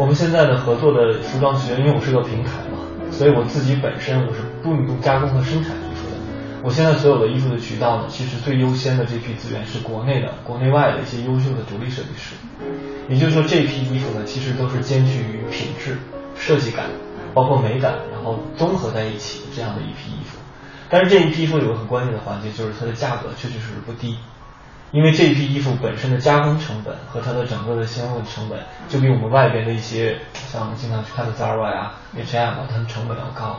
我们现在的合作的服装职员，因为我是个平台嘛，所以我自己本身我是不不加工和生产衣服的。我现在所有的衣服的渠道呢，其实最优先的这批资源是国内的、国内外的一些优秀的独立设计师。也就是说，这批衣服呢，其实都是兼具于品质、设计感，包括美感，然后综合在一起这样的一批衣服。但是这一批衣服有个很关键的环节，就是它的价格确确实实不低。因为这一批衣服本身的加工成本和它的整个的相应成本，就比我们外边的一些像我们经常去看的 Zara 呀、H&M 啊，它们成本要高，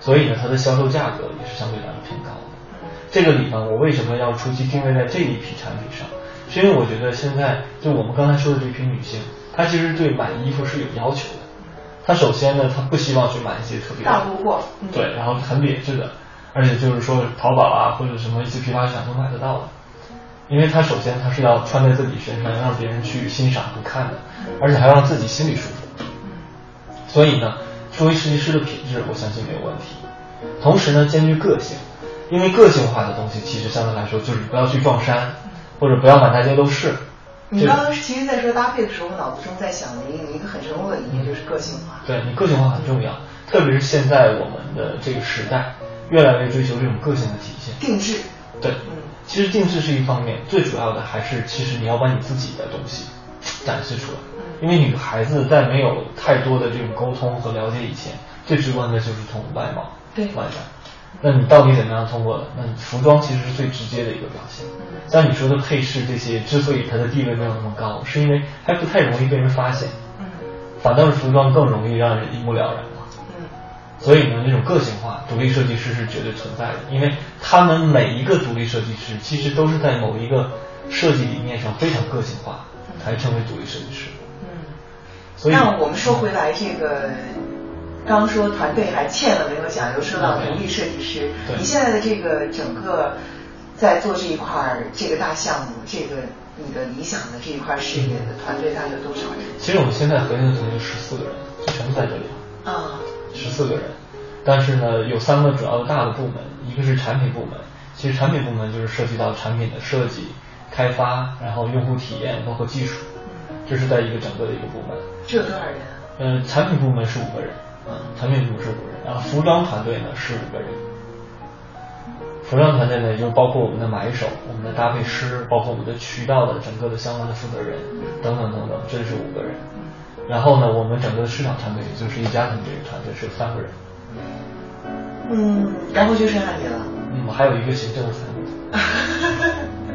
所以呢，它的销售价格也是相对来说偏高的。这个里呢，我为什么要初期定位在这一批产品上？是因为我觉得现在就我们刚才说的这批女性，她其实对买衣服是有要求的。她首先呢，她不希望去买一些特别大路货，对，然后很劣质的，而且就是说淘宝啊或者什么一些批发市场都买得到的。因为它首先它是要穿在自己身上，让别人去欣赏和看的，而且还要让自己心里舒服。所以呢，作为设计师的品质，我相信没有问题。同时呢，兼具个性，因为个性化的东西其实相对来说就是不要去撞衫，或者不要满大街都是。你刚刚其实，在说搭配的时候，我脑子中在想的一个一个很成功的理念就是个性化。对你个性化很重要，特别是现在我们的这个时代，越来越追求这种个性的体现。定制。对。其实定制是一方面，最主要的还是其实你要把你自己的东西展示出来。因为女孩子在没有太多的这种沟通和了解以前，最直观的就是从外貌、对外在。那你到底怎么样通过的？那你服装其实是最直接的一个表现。像你说的配饰这些，之所以它的地位没有那么高，是因为还不太容易被人发现。嗯。反倒是服装更容易让人一目了然。所以呢，那种个性化独立设计师是绝对存在的，因为他们每一个独立设计师其实都是在某一个设计理念上非常个性化，才成为独立设计师。嗯，所以那我们说回来，这个刚说团队还欠了没有讲，又说到独立设计师，你现在的这个整个在做这一块儿这个大项目，这个你的理想的这一块事业的团队大概有多少人？其实我们现在核心的团队十四个人，就全部在这里。啊。十四个人，但是呢，有三个主要的大的部门，一个是产品部门，其实产品部门就是涉及到产品的设计、开发，然后用户体验，包括技术，这是在一个整个的一个部门。这有多少人？嗯，产品部门是五个人，嗯，产品部门是五个人，然后服装团队呢是五个人。服装团队呢，就包括我们的买手、我们的搭配师，包括我们的渠道的整个的相关的负责人，等等等等，这是五个人。然后呢，我们整个的市场团队，也就是一家庭这个团队是有三个人。嗯，然后就剩下你了。嗯，还有一个行政的团队。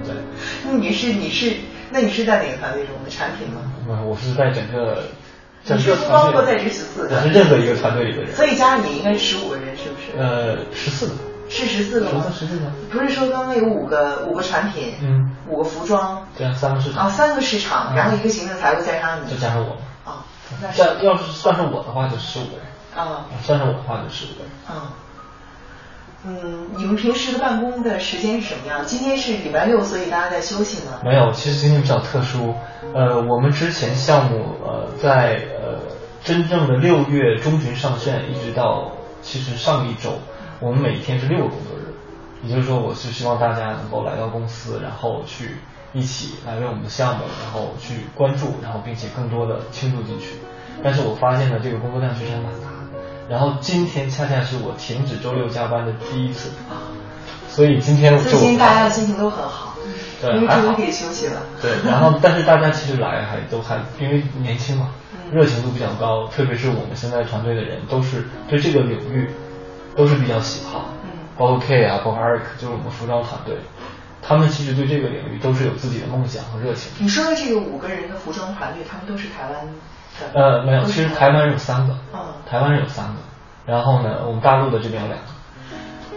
对。那你是你是那你是在哪个团队中的产品吗？嗯，我是在整个。你是包括在这十四个。我是任何一个团队里的人。所以加上你应该是十五个人，是不是？呃，十四个。是十四个吗？十四个。不是说刚刚有五个五个产品，嗯，五个服装，对，三个市场。啊，三个市场，然后一个行政财务加上你。就加上我。啊。算要是算上我的话，就十五个人。啊，算上我的话就十五个人。啊，嗯，你们平时的办公的时间是什么样？今天是礼拜六，所以大家在休息吗？没有，其实今天比较特殊。呃，我们之前项目呃在呃真正的六月中旬上线，一直到其实上一周，我们每一天是六个工作日。也就是说，我是希望大家能够来到公司，然后去。一起来为我们的项目，然后去关注，然后并且更多的倾注进去。但是我发现呢，这个工作量确实蛮大的。然后今天恰恰是我停止周六加班的第一次，所以今天最近大家的心情都很好，对，因为终于可以休息了。对，然后但是大家其实来还都还因为年轻嘛，热情度比较高，特别是我们现在团队的人都是对这个领域都是比较喜好，嗯，包括 K 啊，包括 Eric，就是我们服装团队。他们其实对这个领域都是有自己的梦想和热情。你说的这个五个人的服装团队，他们都是台湾的？呃，没有，其实台湾人有三个。嗯。台湾人有三个，然后呢，我们大陆的这边有两个。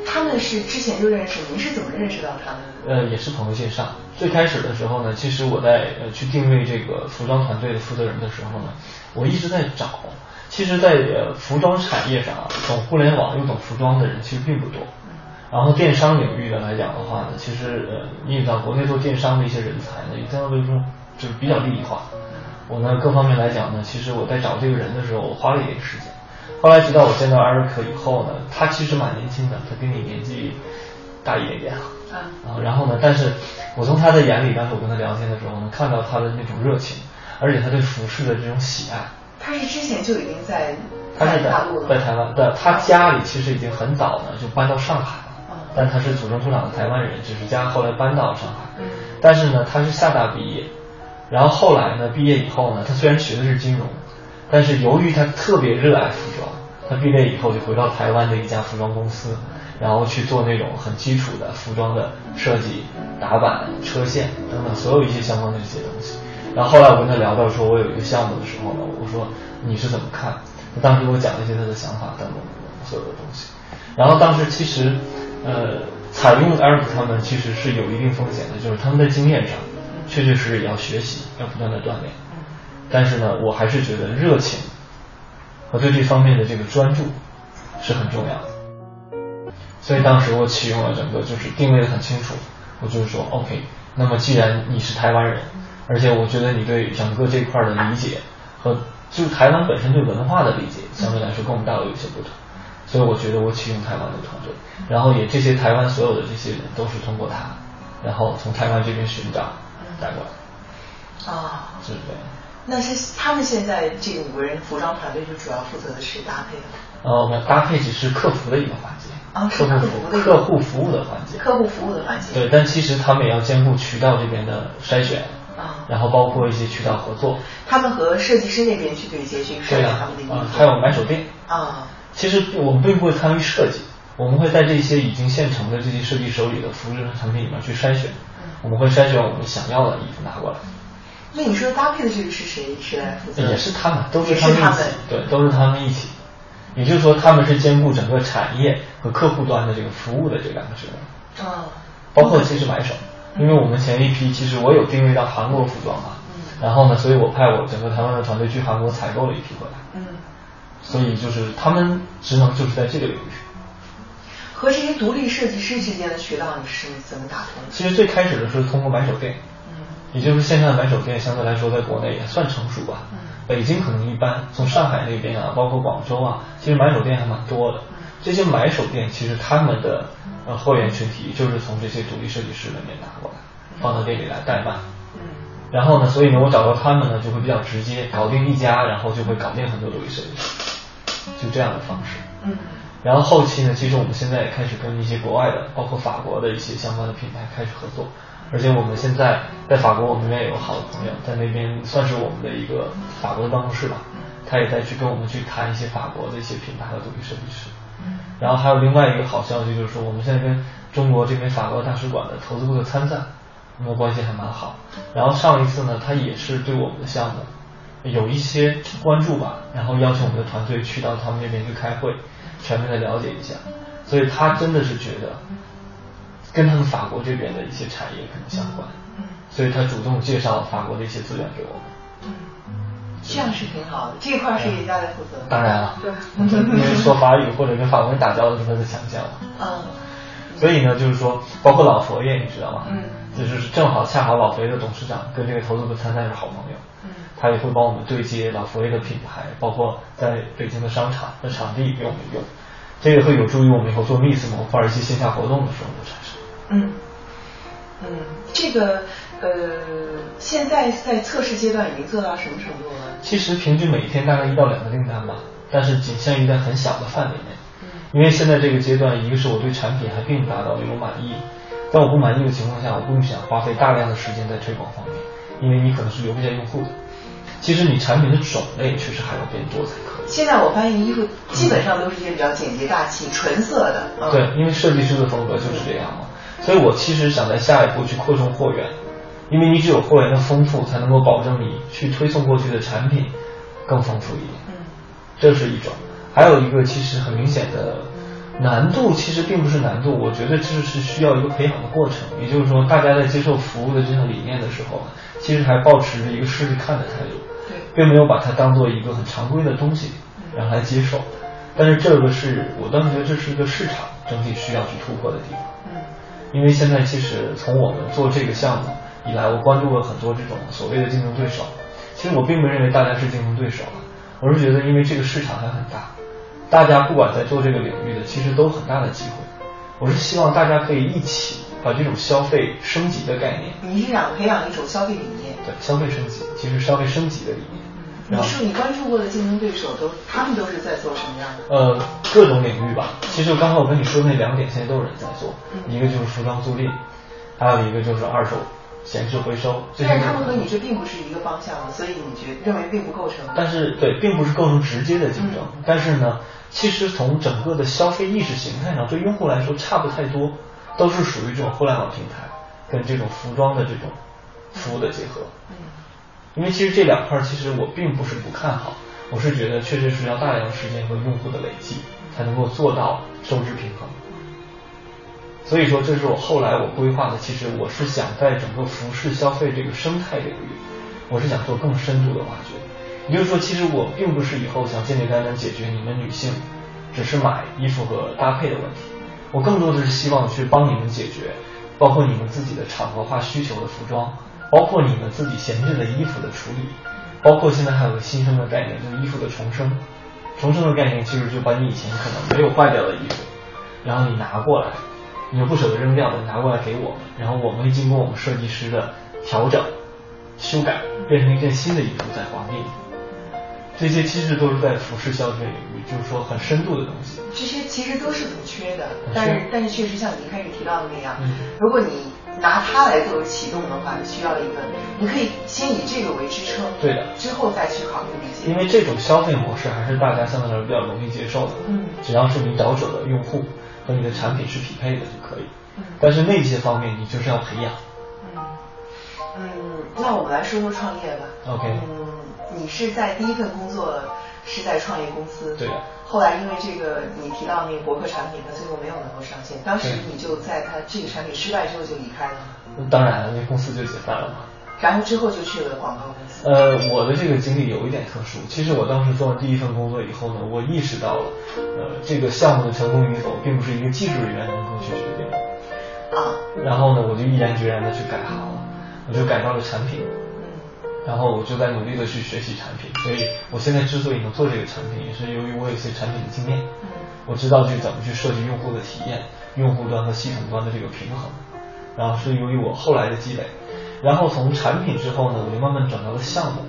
他们是之前就认识，您是怎么认识到他们的？呃，也是朋友介绍。最开始的时候呢，其实我在呃去定位这个服装团队的负责人的时候呢，我一直在找。其实，在呃服装产业上，懂互联网又懂服装的人其实并不多。然后电商领域的来讲的话呢，其实呃，你也知道，国内做电商的一些人才呢，也相对来说就是比较利益化。我呢，各方面来讲呢，其实我在找这个人的时候，我花了一点时间。后来直到我见到艾瑞克以后呢，他其实蛮年轻的，他比你年纪大一点点啊。然后呢，但是我从他的眼里，当时我跟他聊天的时候呢，看到他的那种热情，而且他对服饰的这种喜爱，他是之前就已经在他是大陆在台湾的，他家里其实已经很早呢就搬到上海了，但他是土生土长的台湾人，只是家后来搬到上海。但是呢，他是厦大毕业，然后后来呢，毕业以后呢，他虽然学的是金融，但是由于他特别热爱服装，他毕业以后就回到台湾的一家服装公司，然后去做那种很基础的服装的设计、打版、车线等等所有一些相关的这些东西。然后后来我跟他聊到说我有一个项目的时候呢，我说你是怎么看？他当时给我讲了一些他的想法等等所有的东西。然后当时其实呃。采用 Eric 他们其实是有一定风险的，就是他们在经验上确确实实也要学习，要不断的锻炼。但是呢，我还是觉得热情和对这方面的这个专注是很重要的。所以当时我启用了整个就是定位的很清楚，我就是说 OK，那么既然你是台湾人，而且我觉得你对整个这块的理解和就是台湾本身对文化的理解相对来说跟我们大陆有些不同。所以我觉得我启用台湾的团队，然后也这些台湾所有的这些人都是通过他，然后从台湾这边寻找带过来。啊，是这样。那是他们现在这五个人服装团队就主要负责的是搭配的。呃，我们搭配只是客服的一个环节。啊，客户服务客户服务的环节。客户服务的环节。对，但其实他们也要兼顾渠道这边的筛选。啊。然后包括一些渠道合作。他们和设计师那边去对接去筛选他们的衣服。还有买手店。啊。其实我们并不会参与设计，我们会在这些已经现成的这些设计手里的服饰产品里面去筛选，我们会筛选我们想要的衣服拿过来。那你说搭配的这个是谁？谁来负责？也是他们，都是他们一起。对，都是他们一起。也就是说，他们是兼顾整个产业和客户端的这个服务的这两个职能。啊。包括其实买手，因为我们前一批其实我有定位到韩国服装嘛，然后呢，所以我派我整个台湾的团队去韩国采购了一批回来。嗯。所以就是他们职能就是在这个领域。和这些独立设计师之间的渠道你是怎么打通的？其实最开始的是通过买手店，嗯，也就是线上的买手店相对来说在国内也算成熟吧。嗯，北京可能一般，从上海那边啊，包括广州啊，其实买手店还蛮多的。这些买手店其实他们的呃货源群体就是从这些独立设计师那边拿过来，放到店里来代卖。嗯，然后呢，所以呢，我找到他们呢就会比较直接，搞定一家，然后就会搞定很多独立设计师。就这样的方式，嗯，然后后期呢，其实我们现在也开始跟一些国外的，包括法国的一些相关的品牌开始合作，而且我们现在在法国，我们那边有好的朋友在那边，算是我们的一个法国的办公室吧，他也在去跟我们去谈一些法国的一些品牌和独立设计师，然后还有另外一个好消息就是说，我们现在跟中国这边法国大使馆的投资部的参赞，我们的关系还蛮好，然后上一次呢，他也是对我们的项目。有一些关注吧，然后邀请我们的团队去到他们那边去开会，全面的了解一下。所以他真的是觉得跟他们法国这边的一些产业可能相关，所以他主动介绍法国的一些资源给我们。这样是挺好的，这块是人家来负责。当然了，对，因为说法语或者跟法国人打交道是他的强项嘛。嗯。所以呢，就是说，包括老佛爷，你知道吗？嗯。就是正好恰好老佛爷的董事长跟这个投资部参赛是好朋友。他也会帮我们对接老佛爷的品牌，包括在北京的商场的场地给我们用，这个会有助于我们以后做 Miss 模块一些线下活动的时候的产生。嗯嗯，这个呃，现在在测试阶段已经做到什么程度了？其实平均每天大概一到两个订单吧，但是仅限于在很小的范围内。嗯。因为现在这个阶段，一个是我对产品还并不达到那种满意，在我不满意的情况下，我不想花费大量的时间在推广方面，因为你可能是留不下用户的。其实你产品的种类确实还要变多才可以。现在我发现衣服基本上都是一些比较简洁大气、纯色的。对，因为设计师的风格就是这样嘛。所以我其实想在下一步去扩充货源，因为你只有货源的丰富，才能够保证你去推送过去的产品更丰富一点。嗯，这是一种。还有一个其实很明显的难度，其实并不是难度，我觉得这是需要一个培养的过程。也就是说，大家在接受服务的这项理念的时候，其实还保持着一个试试看的态度。并没有把它当做一个很常规的东西，然后来接受。但是这个是我当时觉得这是一个市场整体需要去突破的地方。嗯，因为现在其实从我们做这个项目以来，我关注了很多这种所谓的竞争对手。其实我并不认为大家是竞争对手，我是觉得因为这个市场还很大，大家不管在做这个领域的，其实都很大的机会。我是希望大家可以一起把这种消费升级的概念。你是想培养一种消费理念？对，消费升级，其实消费升级的理念。你说你关注过的竞争对手都，他们都是在做什么样的？呃，各种领域吧。其实刚才我跟你说那两点，现在都有人在做。一个就是服装租赁，还有一个就是二手闲置回收。但是他们和你这并不是一个方向的，所以你觉认为并不构成。但是对，并不是构成直接的竞争。但是呢，其实从整个的消费意识形态上，对用户来说差不太多，都是属于这种互联网平台跟这种服装的这种服务的结合。因为其实这两块其实我并不是不看好，我是觉得确实是要大量时间和用户的累积才能够做到收支平衡。所以说这是我后来我规划的，其实我是想在整个服饰消费这个生态领域，我是想做更深度的挖掘。也就是说，其实我并不是以后想简简单单解决你们女性只是买衣服和搭配的问题，我更多的是希望去帮你们解决，包括你们自己的场合化需求的服装。包括你们自己闲置的衣服的处理，包括现在还有个新生的概念，就是衣服的重生。重生的概念其实就把你以前可能没有坏掉的衣服，然后你拿过来，你又不舍得扔掉的，拿过来给我们，然后我们会经过我们设计师的调整、修改，变成一件新的衣服再还给你。这些其实都是在服饰消费领域，就是说很深度的东西。这些其实都是不缺的，但是但是确实像你一开始提到的那样，如果你。拿它来作为启动的话，需要一个，你可以先以这个为支撑，对的，之后再去考虑那些。因为这种消费模式还是大家相对来说比较容易接受的，嗯，只要是你找准的用户和你的产品是匹配的就可以，嗯，但是那些方面你就是要培养，嗯，嗯，那我们来说说创业吧，OK，嗯，你是在第一份工作是在创业公司，对。后来因为这个你提到那个博客产品，它最后没有能够上线。当时你就在它这个产品失败之后就离开了吗？当然了，那公司就解散了嘛。然后之后就去了广告公司。呃，我的这个经历有一点特殊。其实我当时做完第一份工作以后呢，我意识到了，呃，这个项目的成功与否，并不是一个技术人员能够去决定的。啊。然后呢，我就毅然决然的去改行了，我就改到了产品。然后我就在努力的去学习产品，所以我现在之所以能做这个产品，也是由于我有一些产品的经验，我知道去怎么去设计用户的体验，用户端和系统端的这个平衡，然后是由于我后来的积累，然后从产品之后呢，我就慢慢转到了项目，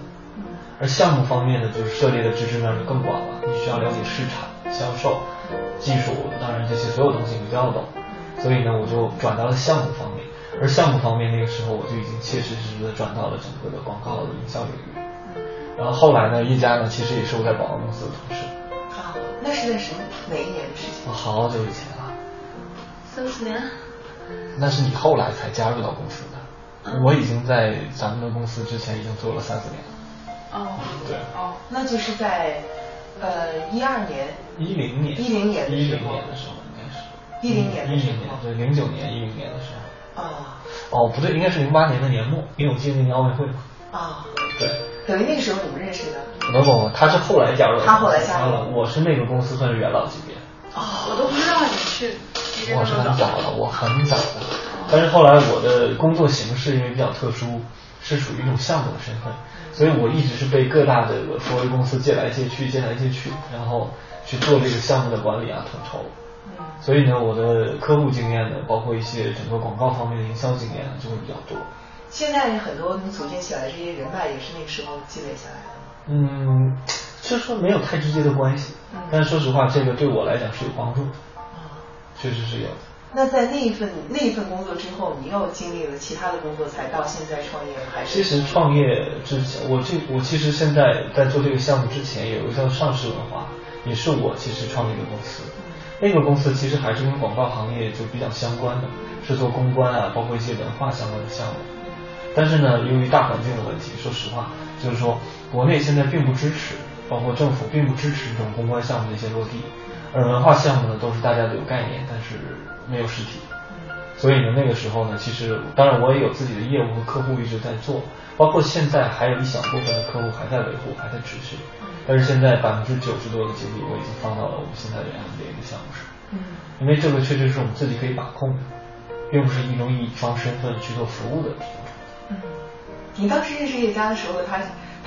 而项目方面呢，就是涉猎的知识面就更广了，你需要了解市场、销售、技术，当然这些所有东西你都要懂，所以呢，我就转到了项目方面。而项目方面，那个时候我就已经切实实实的转到了整个的广告的营销领域。然后后来呢，一家呢，其实也是我在广告公司的同事。啊，那是在什么哪一年的事情？好久以前了。三四年。那是你后来才加入到公司的，我已经在咱们的公司之前已经做了三四年了。哦。对。哦，那就是在呃一二年。一零年。一零年。一零年的时候应该是。一零年。一零年，对，零九年、一零年的时候。啊，哦，不对，应该是零八年的年末，因为我记得那年奥运会嘛。啊，对。等于那时候你们认识的？不不不，他是后来加入的。他后来加入了，我是那个公司算是元老级别。哦，我都不知道你是。我是很早的，我很早的。但是后来我的工作形式因为比较特殊，是属于一种项目的身份，所以我一直是被各大的所谓公司借来借去，借来借去，然后去做这个项目的管理啊，统筹。所以呢，我的客户经验呢，包括一些整个广告方面的营销经验呢，就会比较多。现在很多你组建起来这些人脉，也是那个时候积累下来的。嗯，其实说没有太直接的关系，但是说实话，这个对我来讲是有帮助的。啊，确实是有。那在那一份那一份工作之后，你又经历了其他的工作，才到现在创业还是？其实创业之前，我这我其实现在在做这个项目之前，有一个叫上市文化，也是我其实创立的公司。那个公司其实还是跟广告行业就比较相关的，是做公关啊，包括一些文化相关的项目。但是呢，由于大环境的问题，说实话，就是说国内现在并不支持，包括政府并不支持这种公关项目的一些落地，而文化项目呢，都是大家都有概念，但是没有实体。所以呢，那个时候呢，其实当然我也有自己的业务和客户一直在做，包括现在还有一小部分的客户还在维护，还在持续。但是现在百分之九十多的精力我已经放到了我们现在的 M B A 的项目上，嗯，因为这个确实是我们自己可以把控的，并不是一种乙方身份去做服务的。嗯，你当时认识叶家的时候，他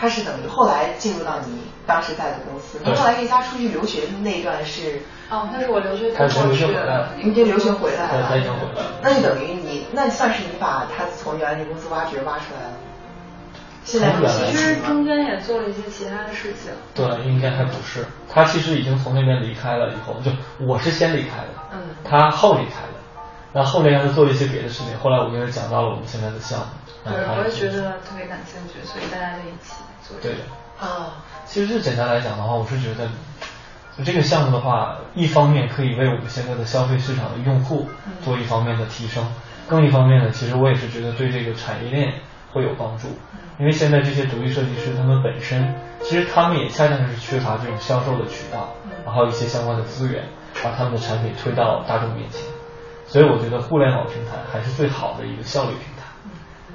他是等于后来进入到你当时在的公司，那后来叶家出去留学的那一段是？哦，那是我留学他留学回来了，你就留学回来了，他已经回来了。那就等于你，那算是你把他从原来那公司挖掘挖出来了。现在其实中间也做了一些其他的事情。对，应该还不是。他其实已经从那边离开了，以后就我是先离开的，嗯，他后离开的。那后面让他做了一些别的事情，后来我跟他讲到了我们现在的项目。对，我也觉得特别感兴趣，所以大家在一起做。对的。啊，其实就简单来讲的话，我是觉得，就这个项目的话，一方面可以为我们现在的消费市场的用户做一方面的提升，更一方面呢，其实我也是觉得对这个产业链会有帮助。因为现在这些独立设计师他们本身，其实他们也恰恰是缺乏这种销售的渠道，然后一些相关的资源，把他们的产品推到大众面前。所以我觉得互联网平台还是最好的一个效率平台。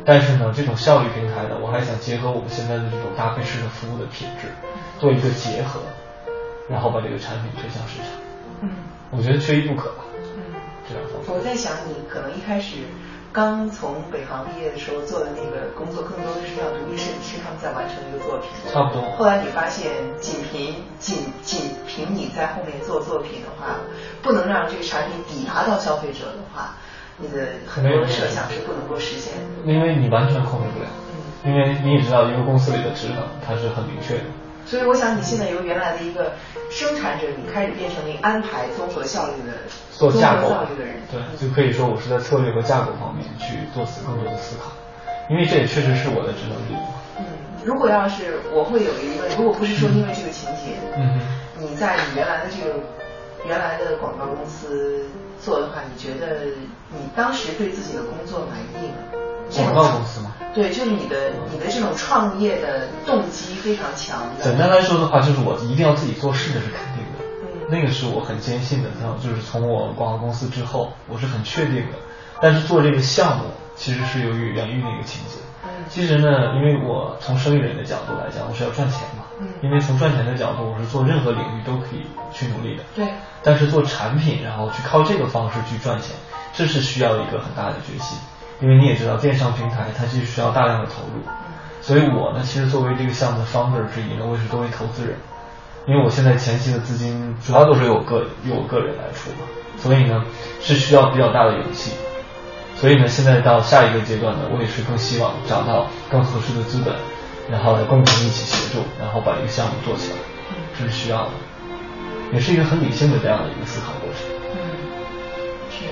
但是呢，这种效率平台呢，我还想结合我们现在的这种搭配式的服务的品质，做一个结合，然后把这个产品推向市场。嗯，我觉得缺一不可吧。嗯，这样方我在想，你可能一开始刚从北航毕业的时候做的那个工作，更多的是要独立设计师他们在完成一个作品。差不多。后来你发现，仅凭仅仅凭你在后面做作品的话，不能让这个产品抵达到消费者的话，你的很多的设想是不能够实现的。因为你完全控制不了。因为你也知道，一个公司里的职能它是很明确的。所以我想，你现在由原来的一个生产者，你开始变成了一个安排综合效率的做架构效率的人。对，就可以说我是在策略和架构方面去做更多的思考，因为这也确实是我的职能。嗯，如果要是我会有一个，如果不是说因为这个情节，嗯，你在你原来的这个原来的广告公司做的话，你觉得你当时对自己的工作满意吗？广告公司嘛？对，就是你的你的这种创业的动机非常强。简单来说的话，就是我一定要自己做事，这是肯定的。嗯，那个是我很坚信的。像就是从我广告公司之后，我是很确定的。但是做这个项目，其实是由于源于那个情节。嗯，其实呢，因为我从生意人的角度来讲，我是要赚钱嘛。嗯，因为从赚钱的角度，我是做任何领域都可以去努力的。对。但是做产品，然后去靠这个方式去赚钱，这是需要一个很大的决心。因为你也知道，电商平台它其实需要大量的投入，所以我呢，其实作为这个项目的 founder 之一呢，我也是作为投资人，因为我现在前期的资金主要都是由我个由我个人来出嘛，所以呢是需要比较大的勇气，所以呢现在到下一个阶段呢，我也是更希望找到更合适的资本，然后来共同一起协助，然后把这个项目做起来，这是需要的，也是一个很理性的这样的一个思考过程。嗯，是。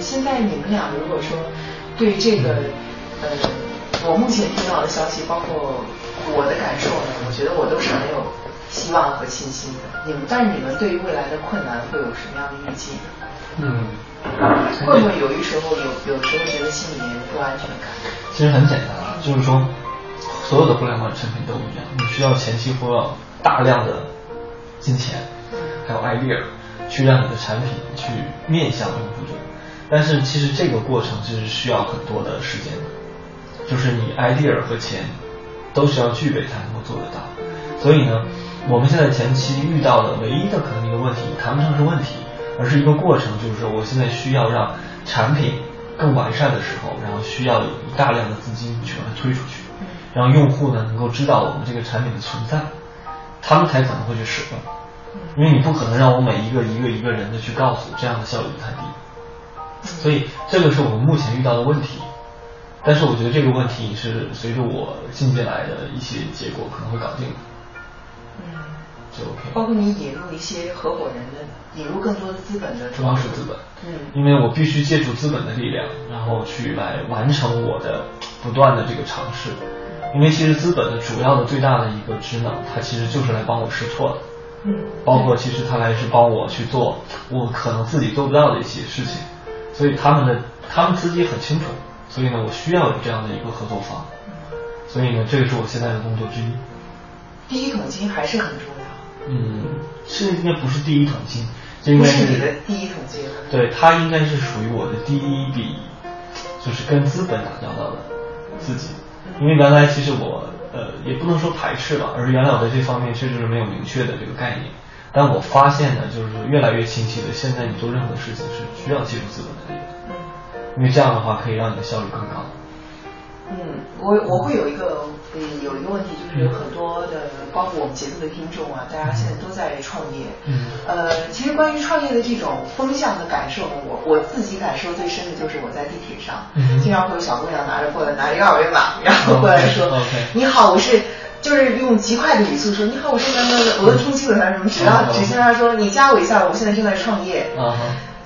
现在你们俩如果说。对这个，呃，我目前听到的消息，包括我的感受呢，我觉得我都是很有希望和信心的。你们，但是你们对于未来的困难会有什么样的预计？嗯，会不会有一时候有有时候觉得心里面不安全感？其实很简单啊，就是说，所有的互联网产品都一样，你需要前期花大量的金钱，还有 idea，去让你的产品去面向用户者。但是其实这个过程就是需要很多的时间的，就是你 idea 和钱都是要具备才能够做得到。所以呢，我们现在前期遇到的唯一的可能一个问题，谈不上是问题，而是一个过程，就是说我现在需要让产品更完善的时候，然后需要有大量的资金去把它推出去，让用户呢能够知道我们这个产品的存在，他们才可能会去使用。因为你不可能让我每一个一个一个人的去告诉，这样的效率太低。所以这个是我们目前遇到的问题，但是我觉得这个问题是随着我进进来的一些结果可能会搞定的。嗯，就 OK。包括你引入一些合伙人的，引入更多的资本的。主要是资本。嗯。因为我必须借助资本的力量，然后去来完成我的不断的这个尝试。因为其实资本的主要的最大的一个职能，它其实就是来帮我试错的。嗯。包括其实它来是帮我去做我可能自己做不到的一些事情。所以他们的他们自己很清楚，所以呢，我需要有这样的一个合作方，所以呢，这个是我现在的工作之一。第一桶金还是很重要。嗯，是应该不是第一桶金，这应该是你的第一桶金。对，它应该是属于我的第一笔，就是跟资本打交道的自己。因为原来其实我呃也不能说排斥吧，而是原来我在这方面确实是没有明确的这个概念。但我发现呢，就是越来越清晰的，现在你做任何事情是需要借助资本的力量，嗯，因为这样的话可以让你的效率更高。嗯，我我会有一个呃，有一个问题就是有很多的，包括我们节目的听众啊，大家现在都在创业。嗯。呃，其实关于创业的这种风向的感受，我我自己感受最深的就是我在地铁上，经常会有小姑娘拿着过来拿着二维码，然后过来说：“你好，我是。”就是用极快的语速说：“你好，我是什么？”我都听清楚他什么，只要只听他说：“你加我一下，我现在正在创业。”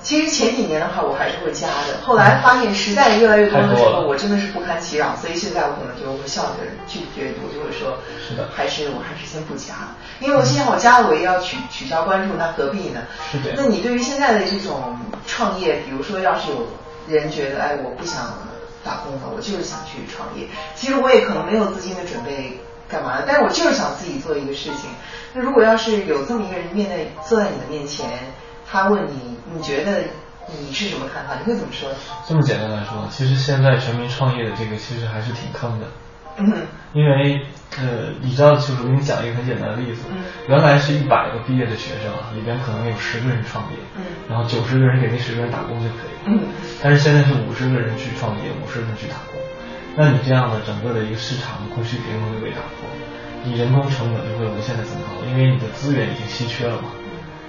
其实前几年的话，我还是会加的。后来发现实在越来越多的时候，我真的是不堪其扰，所以现在我可能就会笑着拒绝，我就会说，是的，还是我还是先不加，因为我心想我加了，我也要取取消关注，那何必呢？是的。那你对于现在的这种创业，比如说要是有人觉得，哎，我不想打工了，我就是想去创业。其实我也可能没有资金的准备，干嘛？但是我就是想自己做一个事情。那如果要是有这么一个人面对坐在你的面前。他问你，你觉得你是什么看法？你会怎么说？这么简单来说，其实现在全民创业的这个其实还是挺坑的。嗯。因为呃，你知道，就是我给你讲一个很简单的例子。嗯。原来是一百个毕业的学生啊，里边可能有十个人创业。嗯。然后九十个人给那十个人打工就可以了。嗯。但是现在是五十个人去创业，五十个人去打工。那你这样的整个的一个市场的供需平衡就被打破，你人工成本就会无限的增高，因为你的资源已经稀缺了嘛。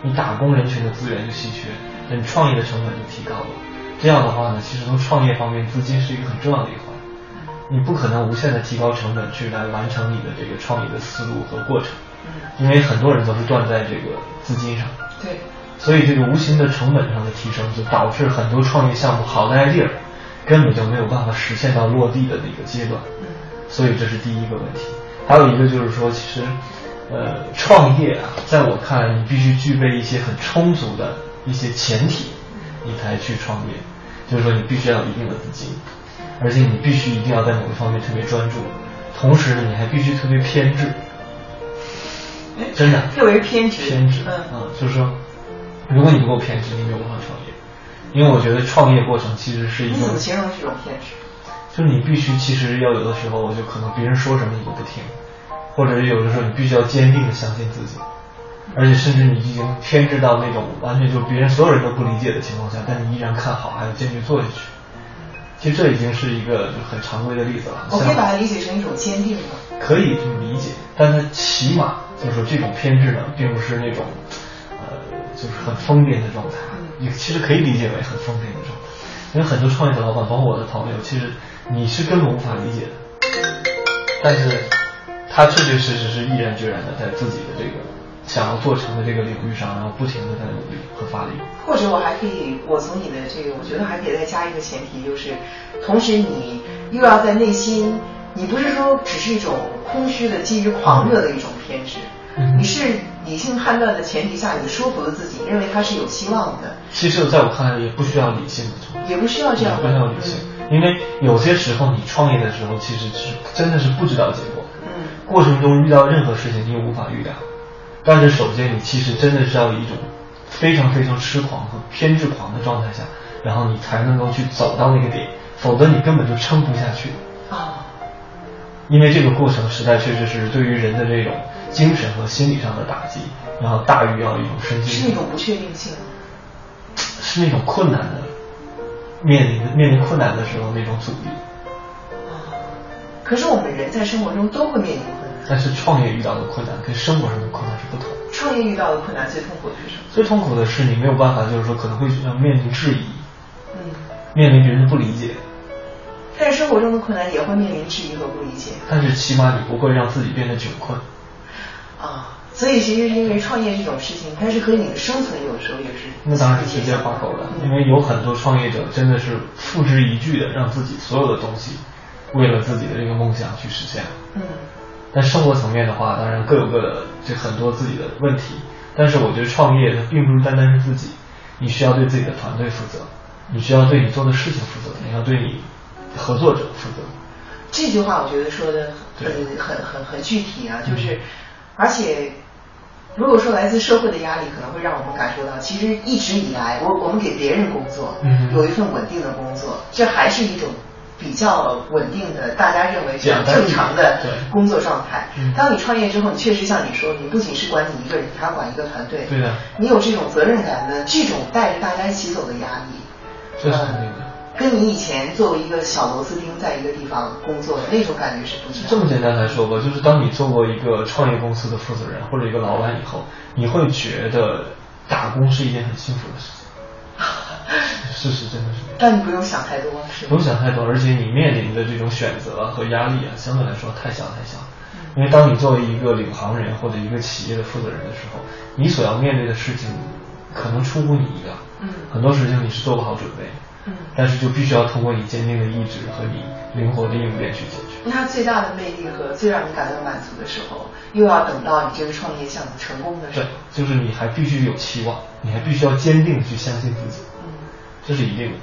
你打工人群的资源就稀缺，那你创业的成本就提高了。这样的话呢，其实从创业方面，资金是一个很重要的一环。你不可能无限的提高成本去来完成你的这个创业的思路和过程，因为很多人都是断在这个资金上。对。所以这个无形的成本上的提升，就导致很多创业项目好的 idea 根本就没有办法实现到落地的那个阶段。所以这是第一个问题。还有一个就是说，其实。呃，创业啊，在我看来，你必须具备一些很充足的一些前提，你才去创业。就是说，你必须要有一定的资金，而且你必须一定要在某个方面特别专注，同时呢，你还必须特别偏执。真的。特别偏执。偏执。嗯。就是说，如果你不够偏执，你没有办法创业。因为我觉得创业过程其实是一种。你怎么形容这种偏执？就是你必须，其实要有的时候，就可能别人说什么你都不听。或者是有的时候你必须要坚定的相信自己，而且甚至你已经偏执到那种完全就别人所有人都不理解的情况下，但你依然看好，还要坚决做下去。其实这已经是一个很常规的例子了。我可以把它理解成一种坚定吗？可以这么理解，但它起码就是说这种偏执呢，并不是那种呃就是很疯癫的状态。你其实可以理解为很疯癫的状态，因为很多创业的老板，包括我的朋友，其实你是根本无法理解的，但是。他确确实实是毅然决然的在自己的这个想要做成的这个领域上，然后不停的在努力和发力。或者我还可以，我从你的这个，我觉得还可以再加一个前提，就是同时你又要在内心，你不是说只是一种空虚的基于狂热的一种偏执，你是理性判断的前提下，你说服了自己，认为它是有希望的。其实在我看来，也不需要理性的，也不需要这样，不需要理性，因为有些时候你创业的时候，其实是真的是不知道结果。嗯过程中遇到任何事情，你也无法预料。但是首先，你其实真的是要一种非常非常痴狂和偏执狂的状态下，然后你才能够去走到那个点，否则你根本就撑不下去。啊。因为这个过程实在确实是对于人的这种精神和心理上的打击，然后大于要一种身心。是那种不确定性。是那种困难的，面临面临困难的时候那种阻力。可是我们人在生活中都会面临困难，但是创业遇到的困难跟生活上的困难是不同。创业遇到的困难最痛苦的是什么？最痛苦的是你没有办法，就是说可能会要面临质疑，嗯，面临别人的不理解。但是生活中的困难也会面临质疑和不理解。但是起码你不会让自己变得窘困。啊，所以其实是因为创业这种事情，它是和你的生存有时候也是。那当然是直接挂钩的，因为有很多创业者真的是付之一炬的，让自己所有的东西。为了自己的这个梦想去实现，嗯，但生活层面的话，当然各有各的这很多自己的问题。但是我觉得创业它并不是单单是自己，你需要对自己的团队负责，你需要对你做的事情负责，你要对你合作者负责。这句话我觉得说的很很很很具体啊，就是而且如果说来自社会的压力，可能会让我们感受到，其实一直以来我我们给别人工作，嗯，有一份稳定的工作，这还是一种。比较稳定的，大家认为是正常的工作状态。当你创业之后，你确实像你说，你不仅是管你一个人，还要管一个团队。对的你有这种责任感的，这种带着大家一起走的压力，这是肯定的。跟你以前作为一个小螺丝钉在一个地方工作的那种感觉是不一样。这么简单来说吧，就是当你做过一个创业公司的负责人或者一个老板以后，你会觉得打工是一件很幸福的事情。事实真的是。但你不用想太多，是不用想太多，而且你面临的这种选择和压力啊，相对来说太小太小。因为当你作为一个领航人或者一个企业的负责人的时候，你所要面对的事情可能出乎你意料。嗯。很多事情你是做不好准备。嗯。但是就必须要通过你坚定的意志和你灵活的应变去解决。那最大的魅力和最让你感到满足的时候，又要等到你这个创业项目成功的时候。对，就是你还必须有期望，你还必须要坚定的去相信自己。嗯。这是一定的。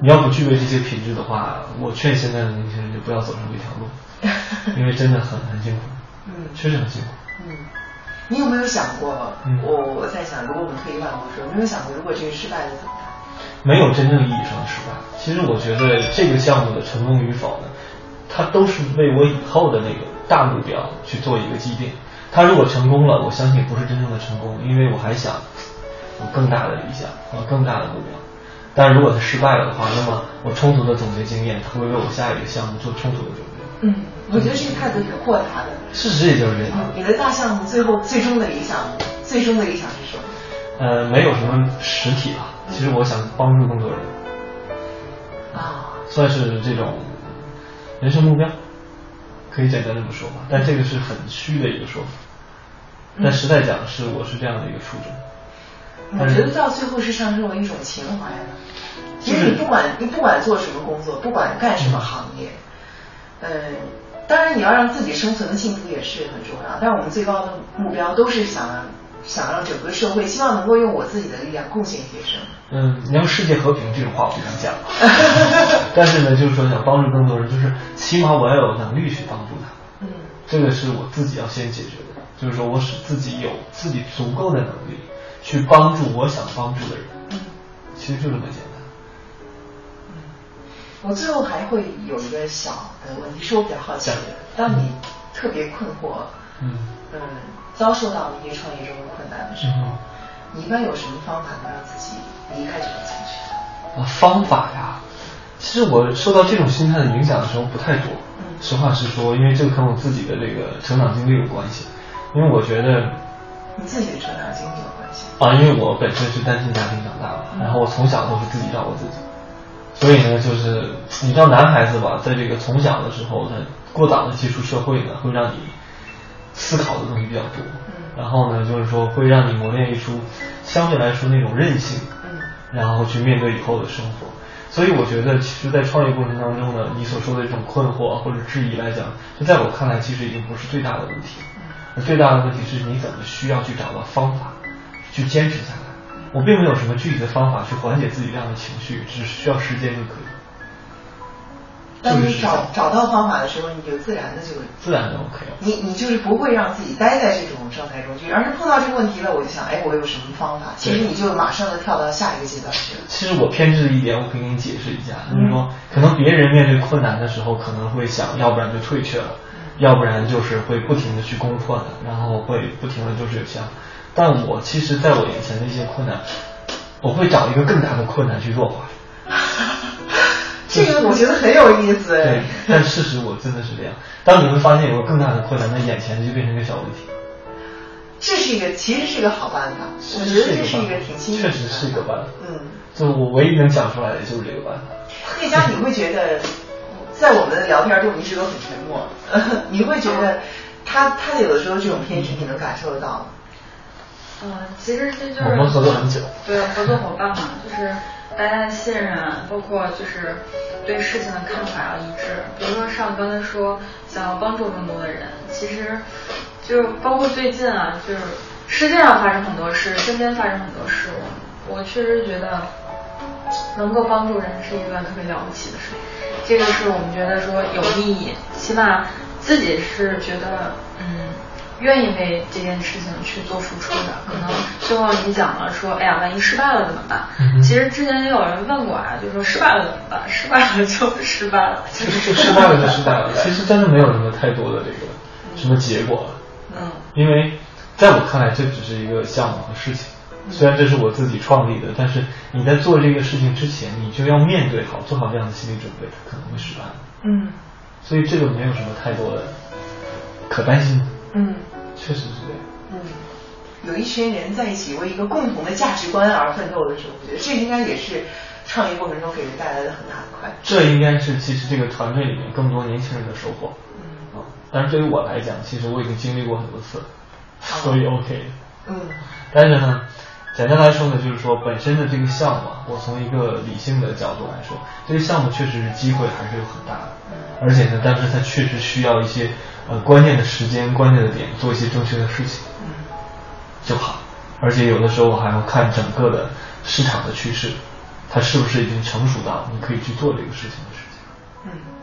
你要不具备这些品质的话，我劝现在的年轻人就不要走上这条路，因为真的很很辛苦。嗯，确实很辛苦。嗯，你有没有想过？我我在想，如果我们退一万步说，有没有想过，如果这个失败了怎么办？没有真正意义上的失败。其实我觉得这个项目的成功与否呢，它都是为我以后的那个大目标去做一个积淀。它如果成功了，我相信不是真正的成功，因为我还想有更大的理想和更大的目标。但如果它失败了的话，那么我充足的总结经验，它会为我下一个项目做充足的准备。嗯，我觉得这个态度挺豁达的。事实也就是这样。你的大项目最后最终的理想，最终的理想是什么？呃，没有什么实体吧。其实我想帮助更多人。啊。算是这种人生目标，可以简单这么说吧。但这个是很虚的一个说法。但实在讲，是我是这样的一个初衷。我觉得到最后是上升为一种情怀的。其实你不管你不管做什么工作，不管干什么行业，嗯，当然你要让自己生存的幸福也是很重要。但是我们最高的目标都是想让想让整个社会，希望能够用我自己的力量贡献一些什么。嗯，你要世界和平这种话我不敢讲，但是呢，就是说想帮助更多人，就是起码我要有能力去帮助他。嗯，这个是我自己要先解决的，就是说我使自己有自己足够的能力。去帮助我想帮助的人，嗯，其实就这么简单。嗯，我最后还会有一个小的问题，是我比较好奇的。当你特别困惑，嗯嗯，遭受到一些创业中的困难的时候，你一般有什么方法能让自己离开这种情绪？啊，方法呀，其实我受到这种心态的影响的时候不太多。嗯，实话实说，因为这个跟我自己的这个成长经历有关系。因为我觉得。你自己的成长经历有关系啊，因为我本身是单亲家庭长大的，然后我从小都是自己照顾自己，所以呢，就是你知道男孩子吧，在这个从小的时候，他过早的接触社会呢，会让你思考的东西比较多，然后呢，就是说会让你磨练出相对来说那种韧性，然后去面对以后的生活。所以我觉得，其实，在创业过程当中呢，你所说的这种困惑或者质疑来讲，就在我看来，其实已经不是最大的问题。最大的问题是你怎么需要去找到方法，去坚持下来。我并没有什么具体的方法去缓解自己这样的情绪，只需要时间就可以。当你找找到方法的时候，你就自然的就自然的 OK 了。你你就是不会让自己待在这种状态中去，而是碰到这个问题了，我就想，哎，我有什么方法？其实你就马上就跳到下一个阶段去了。其实我偏执的一点，我可以给你解释一下，就是说，可能别人面对困难的时候，可能会想要不然就退却了。要不然就是会不停的去攻破的，然后会不停的就是想，但我其实在我眼前的一些困难，我会找一个更大的困难去弱化。这个我觉得很有意思。对，但事实我真的是这样。当你会发现有个更大的困难，那眼前就变成一个小问题。这是一个，其实是个好办法。我觉得这是一个挺新颖的。确实是一个办法。嗯。就我唯一能讲出来的就是这个办法。那家，你会觉得？在我们的聊天中，一直都很沉默。你会觉得他他有的时候这种偏执，你能感受得到吗？嗯，其实这就是我们合作很久。对，合作伙伴嘛，就是大家的信任，包括就是对事情的看法要一致。比如说上刚才说想要帮助更多的人，其实就包括最近啊，就是世界上发生很多事，身边发生很多事，我确实觉得能够帮助人是一个特别了不起的事。这个是我们觉得说有意义，起码自己是觉得嗯愿意为这件事情去做付出的。可能最后你讲了说，哎呀，万一失败了怎么办？其实之前也有人问过啊，就说失败了怎么办？失败了就失败了，就失败了就失败了。其实真的没有什么太多的这个什么结果。嗯。因为在我看来，这只是一个项目和事情。虽然这是我自己创立的，但是你在做这个事情之前，你就要面对好，做好这样的心理准备，它可能会失败。嗯，所以这个没有什么太多的可担心的。嗯，确实是这样。嗯，有一群人在一起为一个共同的价值观而奋斗的时候，我觉得这应该也是创业过程中给人带来的很大的快乐。这应该是其实这个团队里面更多年轻人的收获。嗯，啊，但是对于我来讲，其实我已经经历过很多次，所以 OK。嗯，但是呢，简单来说呢，就是说本身的这个项目，啊，我从一个理性的角度来说，这个项目确实是机会还是有很大的，而且呢，但是它确实需要一些呃关键的时间、关键的点做一些正确的事情，嗯，就好。而且有的时候还要看整个的市场的趋势，它是不是已经成熟到你可以去做这个事情的时间。嗯。